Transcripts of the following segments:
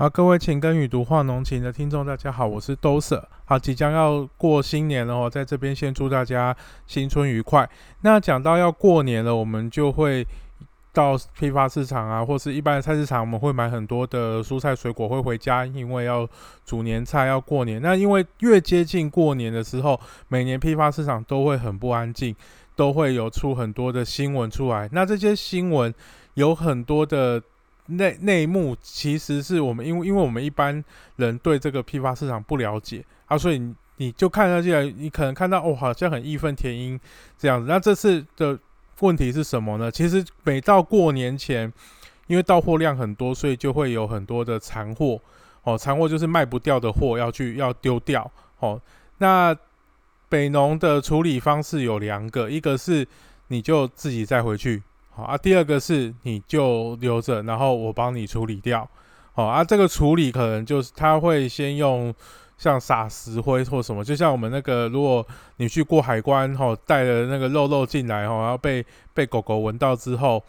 好，各位情根与读画浓情的听众，大家好，我是兜舍。好，即将要过新年了哦，在这边先祝大家新春愉快。那讲到要过年了，我们就会到批发市场啊，或是一般的菜市场，我们会买很多的蔬菜水果会回家，因为要煮年菜，要过年。那因为越接近过年的时候，每年批发市场都会很不安静，都会有出很多的新闻出来。那这些新闻有很多的。内内幕其实是我们，因为因为我们一般人对这个批发市场不了解啊，所以你就看上去，你可能看到哦，好像很义愤填膺这样子。那这次的问题是什么呢？其实每到过年前，因为到货量很多，所以就会有很多的残货哦，残货就是卖不掉的货要去要丢掉哦。那北农的处理方式有两个，一个是你就自己再回去。好啊，第二个是你就留着，然后我帮你处理掉。好啊，这个处理可能就是他会先用像撒石灰或什么，就像我们那个，如果你去过海关，吼带了那个肉肉进来，吼，然后被被狗狗闻到之后，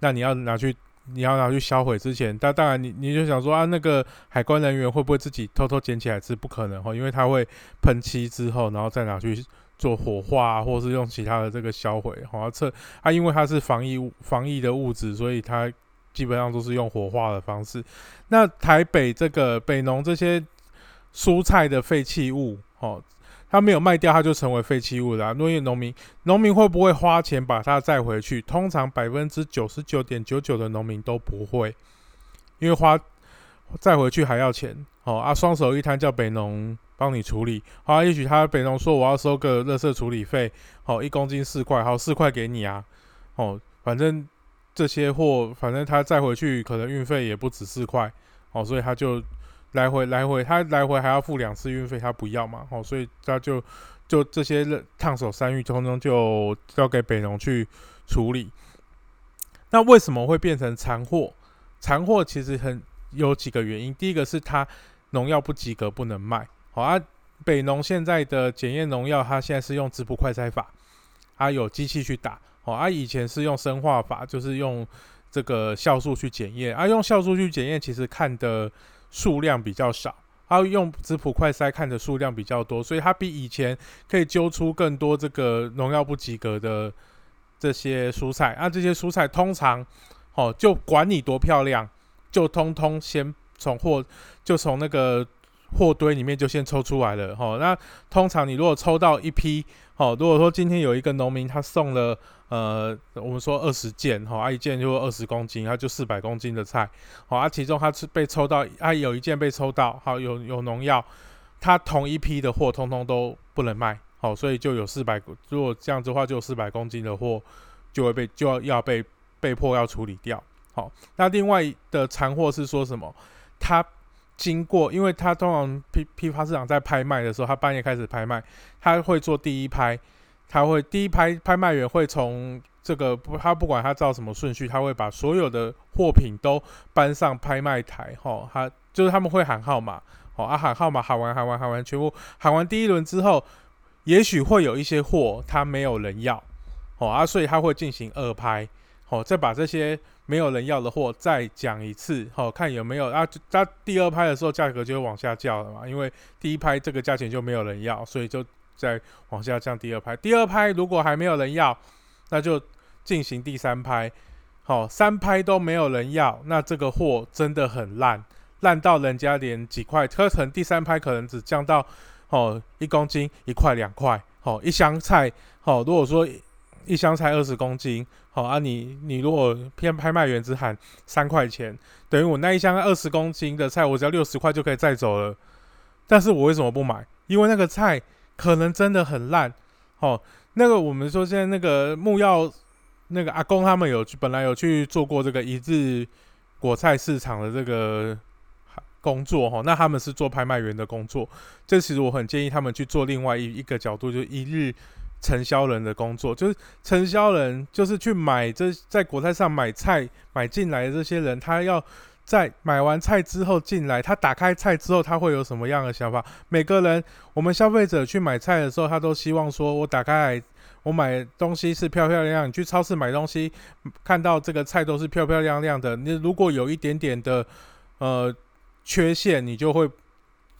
那你要拿去你要拿去销毁之前，但当然你你就想说啊，那个海关人员会不会自己偷偷捡起来吃？不可能吼，因为他会喷漆之后，然后再拿去。做火化，或是用其他的这个销毁，好测它，因为它是防疫防疫的物质，所以它基本上都是用火化的方式。那台北这个北农这些蔬菜的废弃物，哦，它没有卖掉，它就成为废弃物了。农业农民，农民会不会花钱把它载回去？通常百分之九十九点九九的农民都不会，因为花载回去还要钱。哦啊，双手一摊叫北农。帮你处理好，也许他北农说我要收个垃圾处理费，好一公斤四块，好四块给你啊，哦，反正这些货，反正他再回去可能运费也不止四块，哦，所以他就来回来回，他来回还要付两次运费，他不要嘛，哦，所以他就就这些烫手山芋，通通就交给北农去处理。那为什么会变成残货？残货其实很有几个原因，第一个是它农药不及格，不能卖。好啊，北农现在的检验农药，它现在是用质谱快筛法，它有机器去打。好啊，以前是用生化法，就是用这个酵素去检验。啊，用酵素去检验，其实看的数量比较少。啊，用质谱快筛看的数量比较多，所以它比以前可以揪出更多这个农药不及格的这些蔬菜。啊，这些蔬菜通常，哦，就管你多漂亮，就通通先从货，就从那个。货堆里面就先抽出来了，哈。那通常你如果抽到一批，好，如果说今天有一个农民他送了，呃，我们说二十件，哈，啊一件就二十公斤，他就四百公斤的菜，好，啊其中他是被抽到，啊有一件被抽到，好有有农药，他同一批的货通通都不能卖，好，所以就有四百，如果这样子的话，就有四百公斤的货就会被就要要被被迫要处理掉，好，那另外的残货是说什么？他。经过，因为他通常批批发市场在拍卖的时候，他半夜开始拍卖，他会做第一拍，他会第一拍拍卖员会从这个不，他不管他照什么顺序，他会把所有的货品都搬上拍卖台，吼，他就是他们会喊号码，哦啊喊号码喊完喊完喊完全部喊完第一轮之后，也许会有一些货他没有人要，哦啊，所以他会进行二拍，哦再把这些。没有人要的货，再讲一次，好看有没有啊？它第二拍的时候价格就会往下降了嘛，因为第一拍这个价钱就没有人要，所以就再往下降。第二拍，第二拍如果还没有人要，那就进行第三拍，好，三拍都没有人要，那这个货真的很烂，烂到人家连几块，可能第三拍可能只降到哦一公斤一块两块，好一箱菜，好如果说。一箱菜二十公斤，好啊，你你如果偏拍卖员只喊三块钱，等于我那一箱二十公斤的菜，我只要六十块就可以载走了。但是我为什么不买？因为那个菜可能真的很烂。哦，那个我们说现在那个木曜那个阿公他们有去，本来有去做过这个一日果菜市场的这个工作哈，那他们是做拍卖员的工作。这其实我很建议他们去做另外一一个角度，就一日。承销人的工作就是承销人，就是去买这在国菜上买菜买进来的这些人，他要在买完菜之后进来，他打开菜之后，他会有什么样的想法？每个人，我们消费者去买菜的时候，他都希望说，我打开，我买东西是漂漂亮亮。你去超市买东西，看到这个菜都是漂漂亮亮的。你如果有一点点的，呃。缺陷，你就会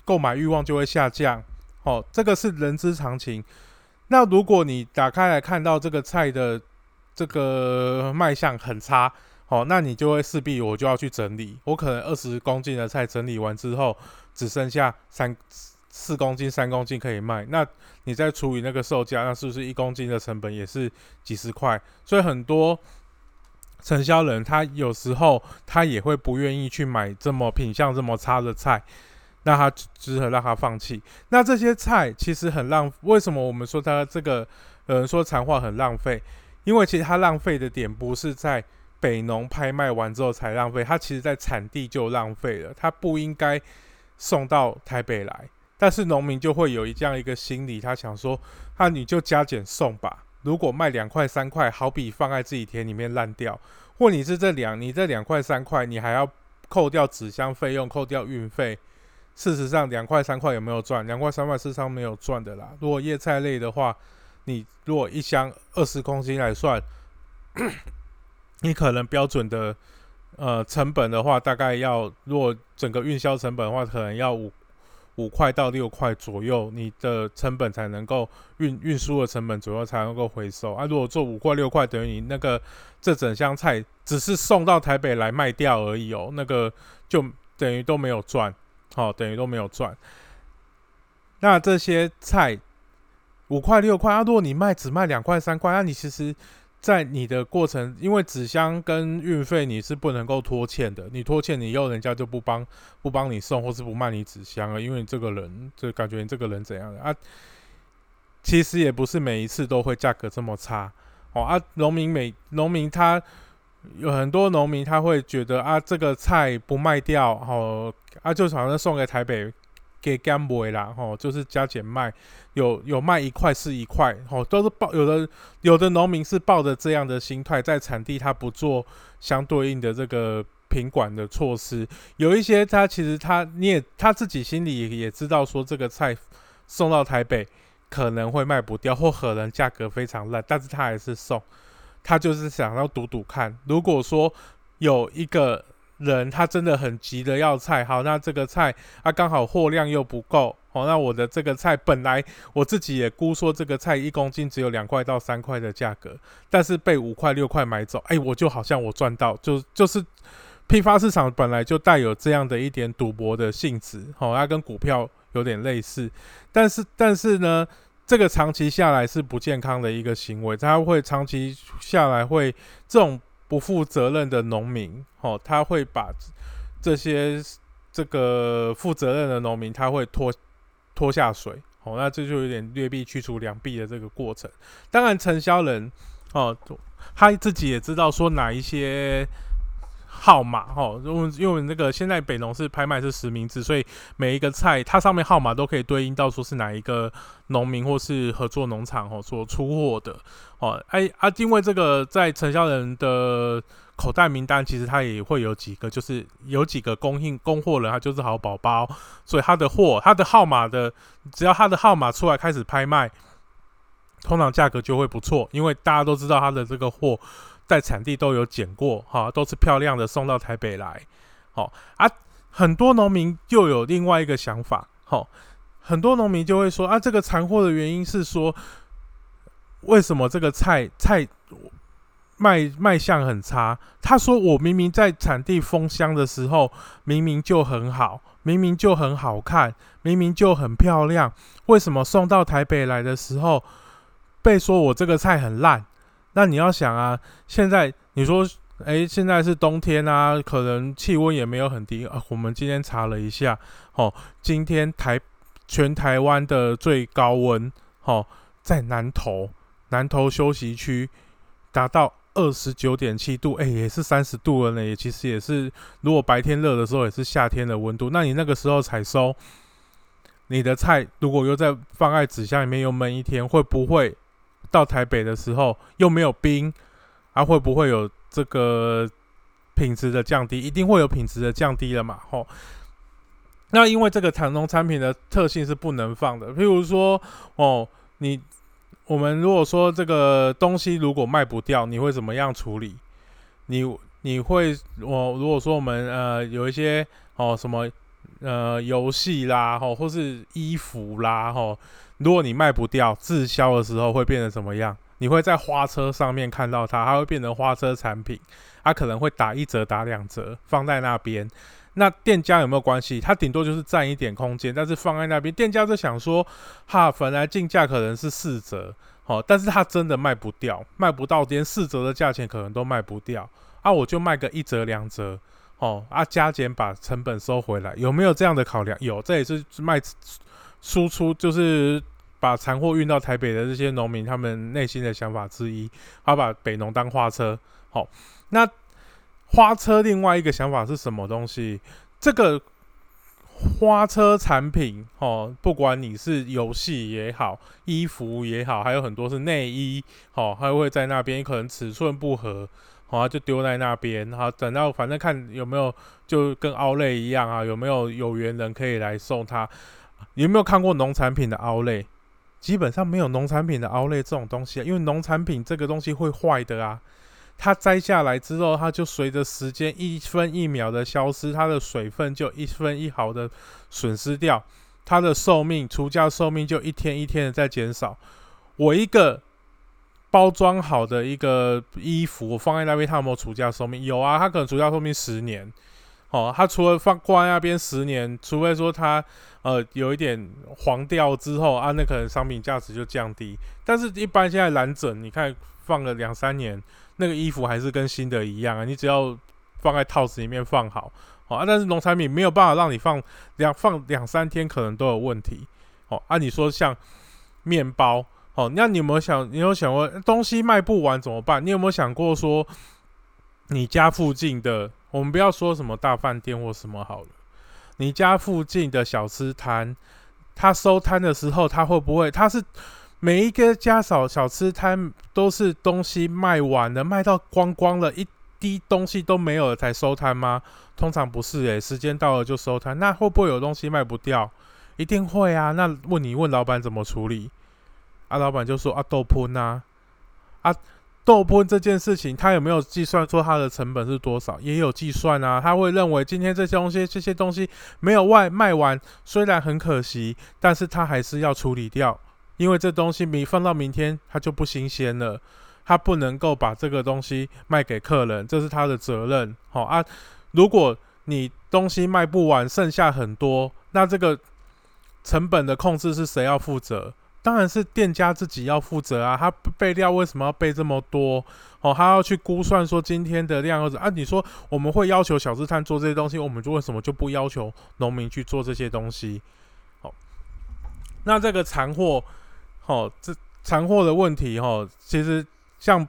购买欲望就会下降。哦，这个是人之常情。那如果你打开来看到这个菜的这个卖相很差，哦，那你就会势必我就要去整理。我可能二十公斤的菜整理完之后，只剩下三四公斤、三公斤可以卖。那你再除以那个售价，那是不是一公斤的成本也是几十块？所以很多承销人他有时候他也会不愿意去买这么品相这么差的菜。那他只好让他放弃。那这些菜其实很浪，为什么我们说他这个有人说残话很浪费？因为其实他浪费的点不是在北农拍卖完之后才浪费，他其实在产地就浪费了，他不应该送到台北来。但是农民就会有一这样一个心理，他想说，那你就加减送吧。如果卖两块三块，好比放在自己田里面烂掉，或你是这两你这两块三块，你还要扣掉纸箱费用，扣掉运费。事实上，两块三块有没有赚？两块三块事实上没有赚的啦。如果叶菜类的话，你如果一箱二十公斤来算，你可能标准的呃成本的话，大概要如果整个运销成本的话，可能要五五块到六块左右，你的成本才能够运运输的成本左右才能够回收啊。如果做五块六块，等于你那个这整箱菜只是送到台北来卖掉而已哦，那个就等于都没有赚。好，等于都没有赚。那这些菜五块六块啊，如果你卖只卖两块三块，那你其实，在你的过程，因为纸箱跟运费你是不能够拖欠的，你拖欠你又，人家就不帮不帮你送，或是不卖你纸箱了，因为你这个人就感觉你这个人怎样的啊？其实也不是每一次都会价格这么差哦啊，农民每农民他。有很多农民他会觉得啊，这个菜不卖掉，吼啊，就好像送给台北给干卖啦，吼，就是加减卖，有有卖一块是一块，吼，都是抱有的有的农民是抱着这样的心态，在产地他不做相对应的这个品管的措施，有一些他其实他你也他自己心里也知道说这个菜送到台北可能会卖不掉，或可能价格非常烂，但是他还是送。他就是想要赌赌看，如果说有一个人他真的很急的要菜，好，那这个菜啊刚好货量又不够，哦，那我的这个菜本来我自己也估说这个菜一公斤只有两块到三块的价格，但是被五块六块买走，哎，我就好像我赚到，就就是批发市场本来就带有这样的一点赌博的性质，好，它跟股票有点类似，但是但是呢。这个长期下来是不健康的一个行为，他会长期下来会这种不负责任的农民，哦，他会把这些这个负责任的农民，他会拖拖下水，哦，那这就有点劣币驱逐良币的这个过程。当然，承销人哦，他自己也知道说哪一些。号码哈，因为因为那个现在北农是拍卖是实名制，所以每一个菜它上面号码都可以对应到说是哪一个农民或是合作农场哦所出货的哦。哎啊，因为这个在承销人的口袋名单，其实他也会有几个，就是有几个供应供货人，他就是好宝宝，所以他的货他的号码的，只要他的号码出来开始拍卖，通常价格就会不错，因为大家都知道他的这个货。在产地都有捡过，哈，都是漂亮的送到台北来，好啊。很多农民又有另外一个想法，好，很多农民就会说啊，这个残货的原因是说，为什么这个菜菜卖卖相很差？他说我明明在产地封箱的时候，明明就很好，明明就很好看，明明就很漂亮，为什么送到台北来的时候，被说我这个菜很烂？那你要想啊，现在你说，哎，现在是冬天啊，可能气温也没有很低啊。我们今天查了一下，哦，今天台全台湾的最高温，哦，在南投，南投休息区达到二十九点七度，哎，也是三十度了呢。也其实也是，如果白天热的时候，也是夏天的温度。那你那个时候采收，你的菜如果又在放在纸箱里面又闷一天，会不会？到台北的时候又没有冰，啊，会不会有这个品质的降低？一定会有品质的降低了嘛？吼，那因为这个产农产品的特性是不能放的。譬如说，哦，你我们如果说这个东西如果卖不掉，你会怎么样处理？你你会我如果说我们呃有一些哦什么呃游戏啦，吼，或是衣服啦，吼，如果你卖不掉，滞销的时候会变成什么样？你会在花车上面看到它，它会变成花车产品，它可能会打一折、打两折，放在那边。那店家有没有关系？他顶多就是占一点空间，但是放在那边，店家就想说，哈，本来进价可能是四折，哦，但是他真的卖不掉，卖不到连四折的价钱可能都卖不掉，啊，我就卖个一折两折，哦，啊，加减把成本收回来，有没有这样的考量？有，这也是卖输出，就是把残货运到台北的这些农民他们内心的想法之一，他把北农当花车，好，那。花车另外一个想法是什么东西？这个花车产品哦，不管你是游戏也好，衣服也好，还有很多是内衣哦，还会在那边可能尺寸不合，好就丢在那边，好等到反正看有没有就跟凹类一样啊，有没有有缘人可以来送他？有没有看过农产品的凹类？基本上没有农产品的凹类这种东西，因为农产品这个东西会坏的啊。它摘下来之后，它就随着时间一分一秒的消失，它的水分就一分一毫的损失掉，它的寿命出价寿命就一天一天的在减少。我一个包装好的一个衣服，放在那边，它有没有出价寿命？有啊，它可能除价寿命十年。哦，它除了放挂那边十年，除非说它呃有一点黄掉之后啊，那可能商品价值就降低。但是一般现在蓝整，你看放了两三年。那个衣服还是跟新的一样啊，你只要放在套子里面放好，哦啊，但是农产品没有办法让你放两放两三天，可能都有问题，哦啊，你说像面包，哦，那你有没有想，你有想过东西卖不完怎么办？你有没有想过说，你家附近的，我们不要说什么大饭店或什么好了，你家附近的小吃摊，他收摊的时候，他会不会他是？每一个家小小吃摊都是东西卖完了，卖到光光了，一滴东西都没有了才收摊吗？通常不是诶，时间到了就收摊。那会不会有东西卖不掉？一定会啊。那问你问老板怎么处理？啊，老板就说啊豆喷呐，啊豆喷这件事情，他有没有计算说他的成本是多少？也有计算啊。他会认为今天这些东西这些东西没有外卖完，虽然很可惜，但是他还是要处理掉。因为这东西明放到明天，它就不新鲜了，他不能够把这个东西卖给客人，这是他的责任。好啊，如果你东西卖不完，剩下很多，那这个成本的控制是谁要负责？当然是店家自己要负责啊。他备料为什么要备这么多？哦，他要去估算说今天的量或者啊。你说我们会要求小吃摊做这些东西，我们就为什么就不要求农民去做这些东西？好，那这个残货。哦，这残货的问题哈，其实像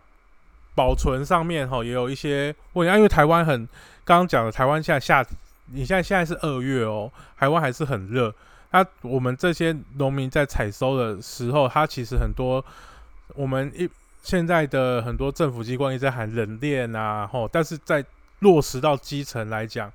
保存上面哈，也有一些问题。因为台湾很刚刚讲的，台湾现在夏，你现在现在是二月哦，台湾还是很热。那我们这些农民在采收的时候，它其实很多我们一现在的很多政府机关一直在喊冷链啊，吼，但是在落实到基层来讲。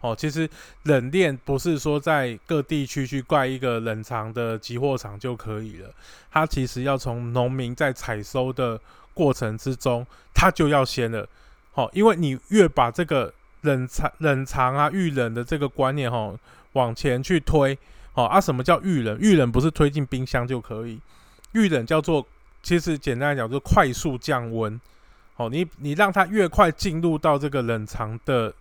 哦，其实冷链不是说在各地区去盖一个冷藏的集货厂就可以了，它其实要从农民在采收的过程之中，它就要先了。哦，因为你越把这个冷藏、冷藏啊、预冷的这个观念哈往前去推，好啊，什么叫预冷？预冷不是推进冰箱就可以，预冷叫做其实简单来讲，就快速降温。哦，你你让它越快进入到这个冷藏的。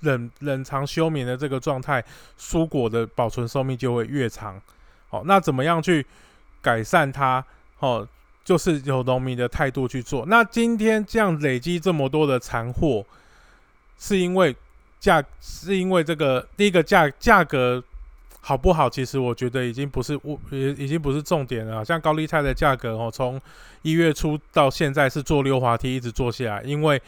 冷冷藏休眠的这个状态，蔬果的保存寿命就会越长。好，那怎么样去改善它？哦，就是有农民的态度去做。那今天这样累积这么多的残货，是因为价，是因为这个第一个价价格好不好？其实我觉得已经不是我，也已经不是重点了。像高丽菜的价格哦，从一月初到现在是坐溜滑梯一直坐下来，因为。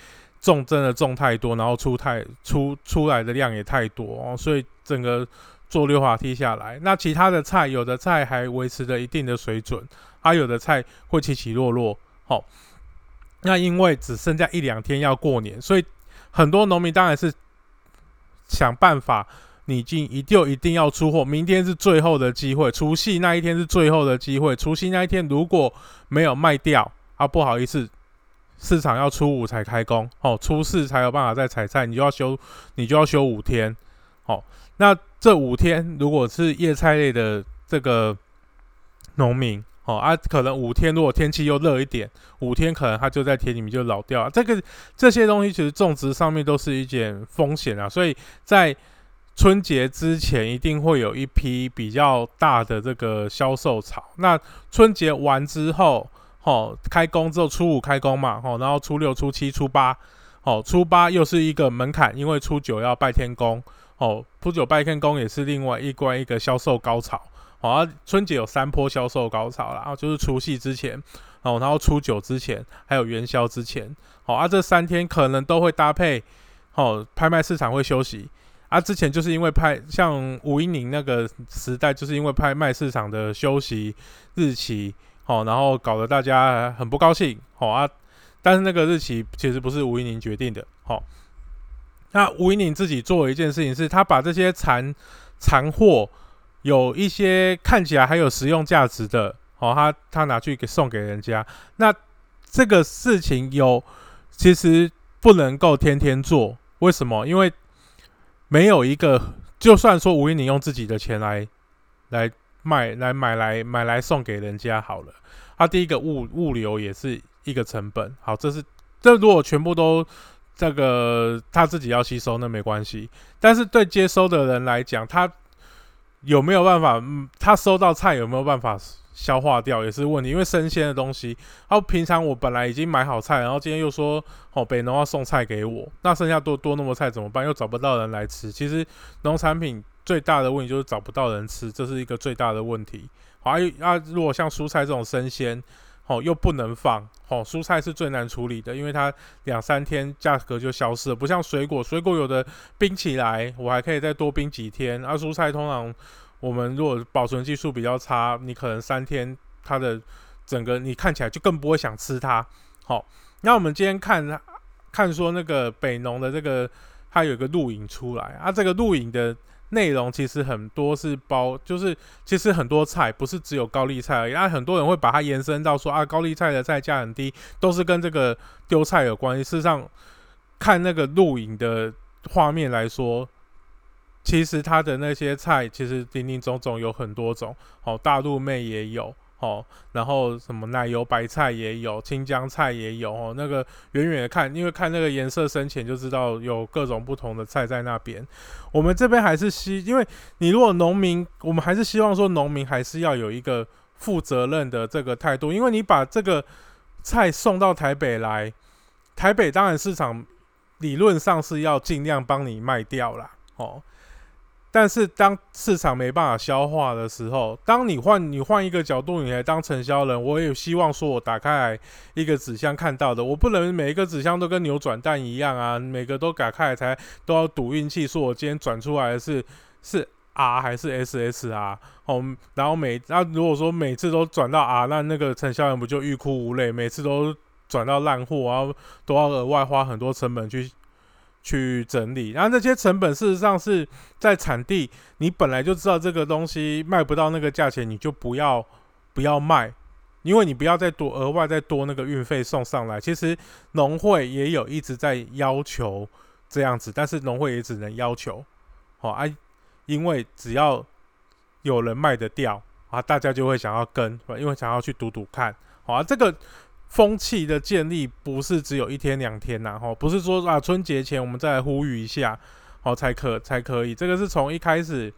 种真的种太多，然后出太出出来的量也太多哦，所以整个做溜滑梯下来。那其他的菜，有的菜还维持着一定的水准，啊，有的菜会起起落落。好，那因为只剩下一两天要过年，所以很多农民当然是想办法，你进一定一定要出货。明天是最后的机会，除夕那一天是最后的机会。除夕那一天如果没有卖掉，啊，不好意思。市场要初五才开工，哦，初四才有办法再采菜，你就要休，你就要休五天，好，那这五天如果是叶菜类的这个农民。哦啊，可能五天如果天气又热一点，五天可能它就在田里面就老掉了。这个这些东西其实种植上面都是一件风险啊，所以在春节之前一定会有一批比较大的这个销售潮。那春节完之后，哦，开工之后初五开工嘛，哦，然后初六、初七、初八，哦，初八又是一个门槛，因为初九要拜天公，哦，初九拜天公也是另外一关一个销售高潮。哦，啊，春节有三波销售高潮啦，然后就是除夕之前，哦，然后初九之前，还有元宵之前，好，啊，这三天可能都会搭配，哦，拍卖市场会休息，啊，之前就是因为拍，像吴一宁那个时代，就是因为拍卖市场的休息日期，好，然后搞得大家很不高兴，好啊，但是那个日期其实不是吴一宁决定的，好，那吴一宁自己做了一件事情，是他把这些残残货。有一些看起来还有实用价值的，哦，他他拿去给送给人家，那这个事情有其实不能够天天做，为什么？因为没有一个，就算说吴一宁用自己的钱来来卖来买来买来送给人家好了，他第一个物物流也是一个成本，好，这是这如果全部都这个他自己要吸收那没关系，但是对接收的人来讲，他。有没有办法？嗯，他收到菜有没有办法消化掉也是问题，因为生鲜的东西。然后平常我本来已经买好菜，然后今天又说哦北农要送菜给我，那剩下多多那么菜怎么办？又找不到人来吃。其实农产品最大的问题就是找不到人吃，这是一个最大的问题。好，啊，如果像蔬菜这种生鲜。哦，又不能放哦，蔬菜是最难处理的，因为它两三天价格就消失了，不像水果，水果有的冰起来，我还可以再多冰几天。而蔬菜通常我们如果保存技术比较差，你可能三天它的整个你看起来就更不会想吃它。好，那我们今天看看说那个北农的这个，它有一个录影出来啊，这个录影的。内容其实很多是包，就是其实很多菜不是只有高丽菜而已，啊，很多人会把它延伸到说啊，高丽菜的菜价很低，都是跟这个丢菜有关系。事实上，看那个录影的画面来说，其实它的那些菜其实林林总总有很多种，哦，大陆妹也有。哦，然后什么奶油白菜也有，青江菜也有哦。那个远远的看，因为看那个颜色深浅就知道有各种不同的菜在那边。我们这边还是希，因为你如果农民，我们还是希望说农民还是要有一个负责任的这个态度，因为你把这个菜送到台北来，台北当然市场理论上是要尽量帮你卖掉啦。哦。但是当市场没办法消化的时候，当你换你换一个角度，你来当承销人，我也希望说，我打开来一个纸箱看到的，我不能每一个纸箱都跟扭转蛋一样啊，每个都打开来才都要赌运气，说我今天转出来的是是 R 还是 SS 啊？哦，然后每那如果说每次都转到 R，那那个承销人不就欲哭无泪？每次都转到烂货，然后都要额外花很多成本去。去整理，然后这些成本事实上是在产地，你本来就知道这个东西卖不到那个价钱，你就不要不要卖，因为你不要再多额外再多那个运费送上来。其实农会也有一直在要求这样子，但是农会也只能要求，好啊，因为只要有人卖得掉啊，大家就会想要跟，因为想要去赌赌看，好啊，这个。风气的建立不是只有一天两天呐，吼，不是说啊春节前我们再来呼吁一下，好才可才可以。这个是从一开始，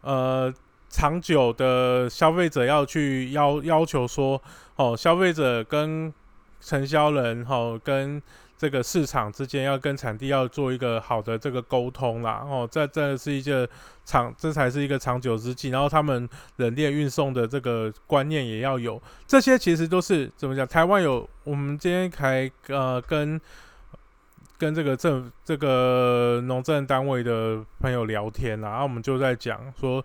呃，长久的消费者要去要要求说，哦，消费者跟承销人，吼，跟。这个市场之间要跟产地要做一个好的这个沟通啦，哦，这这是一个长，这才是一个长久之计。然后他们冷链运送的这个观念也要有，这些其实都是怎么讲？台湾有，我们今天还呃跟跟这个政这个农政单位的朋友聊天啦，然后我们就在讲说。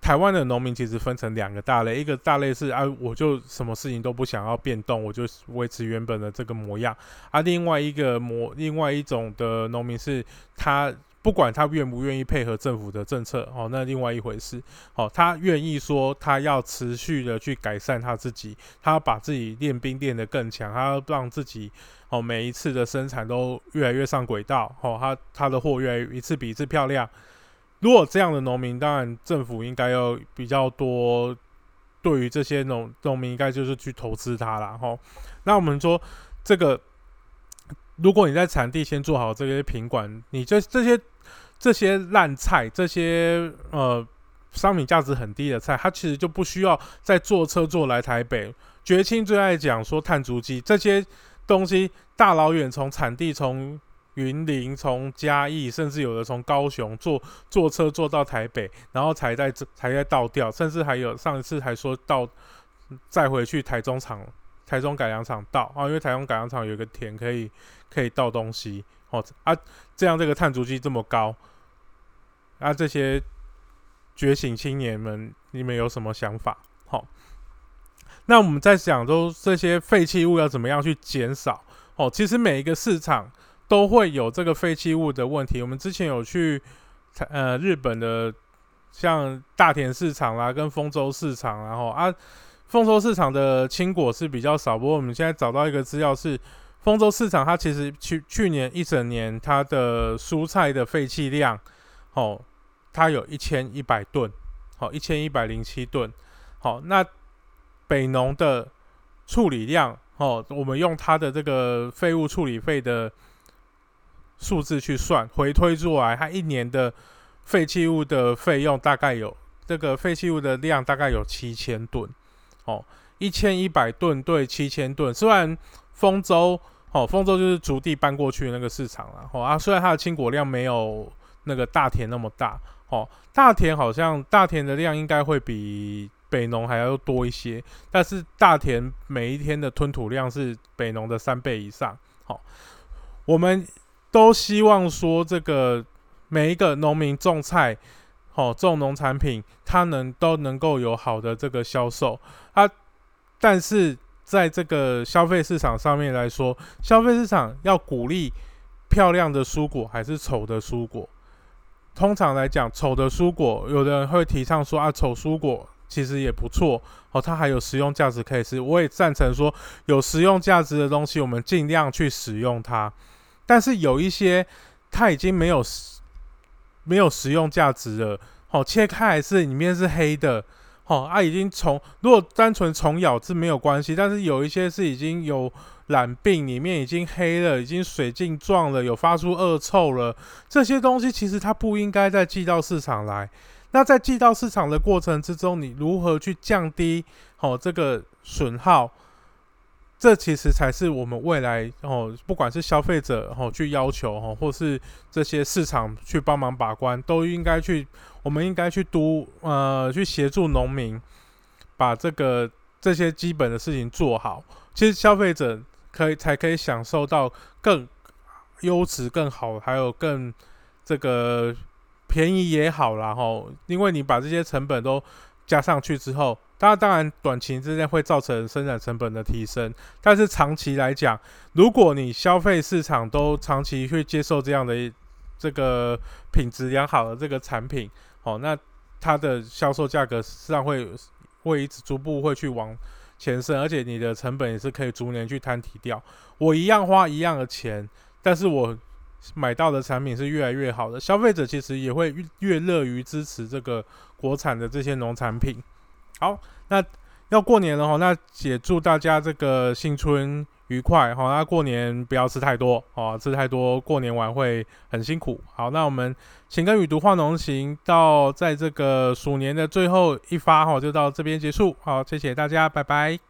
台湾的农民其实分成两个大类，一个大类是啊，我就什么事情都不想要变动，我就维持原本的这个模样；啊，另外一个模，另外一种的农民是，他不管他愿不愿意配合政府的政策，哦，那另外一回事。哦，他愿意说他要持续的去改善他自己，他要把自己练兵练得更强，他要让自己哦每一次的生产都越来越上轨道，哦，他他的货越来一次比一次漂亮。如果这样的农民，当然政府应该要比较多，对于这些农农民，应该就是去投资它了吼。那我们说这个，如果你在产地先做好这些品管，你这这些这些烂菜，这些呃商品价值很低的菜，它其实就不需要再坐车坐来台北。绝青最爱讲说碳足迹这些东西，大老远从产地从云林、从嘉义，甚至有的从高雄坐坐车坐到台北，然后才在才在倒掉，甚至还有上一次还说到再回去台中厂、台中改良厂倒啊，因为台中改良厂有个田可以可以倒东西哦啊，这样这个碳足迹这么高啊，这些觉醒青年们，你们有什么想法？好。那我们在讲说这些废弃物要怎么样去减少哦？其实每一个市场都会有这个废弃物的问题。我们之前有去呃日本的像大田市场啦，跟丰州市场，然后啊丰州市场的青果是比较少。不过我们现在找到一个资料是，丰州市场它其实去去年一整年它的蔬菜的废弃量哦，它有一千一百吨，好一千一百零七吨，好那。北农的处理量哦，我们用它的这个废物处理费的数字去算，回推出来，它一年的废弃物的费用大概有这个废弃物的量大概有七千吨哦，一千一百吨对七千吨。虽然丰州哦，丰州就是竹地搬过去那个市场了哦啊，虽然它的青果量没有那个大田那么大哦，大田好像大田的量应该会比。北农还要多一些，但是大田每一天的吞吐量是北农的三倍以上。好，我们都希望说这个每一个农民种菜，好种农产品，他能都能够有好的这个销售啊。但是在这个消费市场上面来说，消费市场要鼓励漂亮的蔬果还是丑的蔬果？通常来讲，丑的蔬果，有的人会提倡说啊，丑蔬果。其实也不错哦，它还有实用价值可以吃。我也赞成说，有实用价值的东西，我们尽量去使用它。但是有一些它已经没有没有实用价值了，哦，切开来是里面是黑的，哦，啊，已经虫，如果单纯虫咬是没有关系，但是有一些是已经有染病，里面已经黑了，已经水浸状了，有发出恶臭了，这些东西其实它不应该再寄到市场来。那在寄到市场的过程之中，你如何去降低哦这个损耗？这其实才是我们未来哦，不管是消费者哦去要求哦，或是这些市场去帮忙把关，都应该去，我们应该去督呃去协助农民把这个这些基本的事情做好。其实消费者可以才可以享受到更优质、更好，还有更这个。便宜也好啦，吼，因为你把这些成本都加上去之后，当然当然短期之间会造成生产成本的提升，但是长期来讲，如果你消费市场都长期去接受这样的这个品质良好的这个产品，哦，那它的销售价格实际上会会一直逐步会去往前升，而且你的成本也是可以逐年去摊提掉。我一样花一样的钱，但是我。买到的产品是越来越好的，消费者其实也会越乐于支持这个国产的这些农产品。好，那要过年了哈，那也祝大家这个新春愉快哈。那过年不要吃太多哦，吃太多过年晚会很辛苦。好，那我们请跟与读化农行到在这个鼠年的最后一发哈，就到这边结束。好，谢谢大家，拜拜。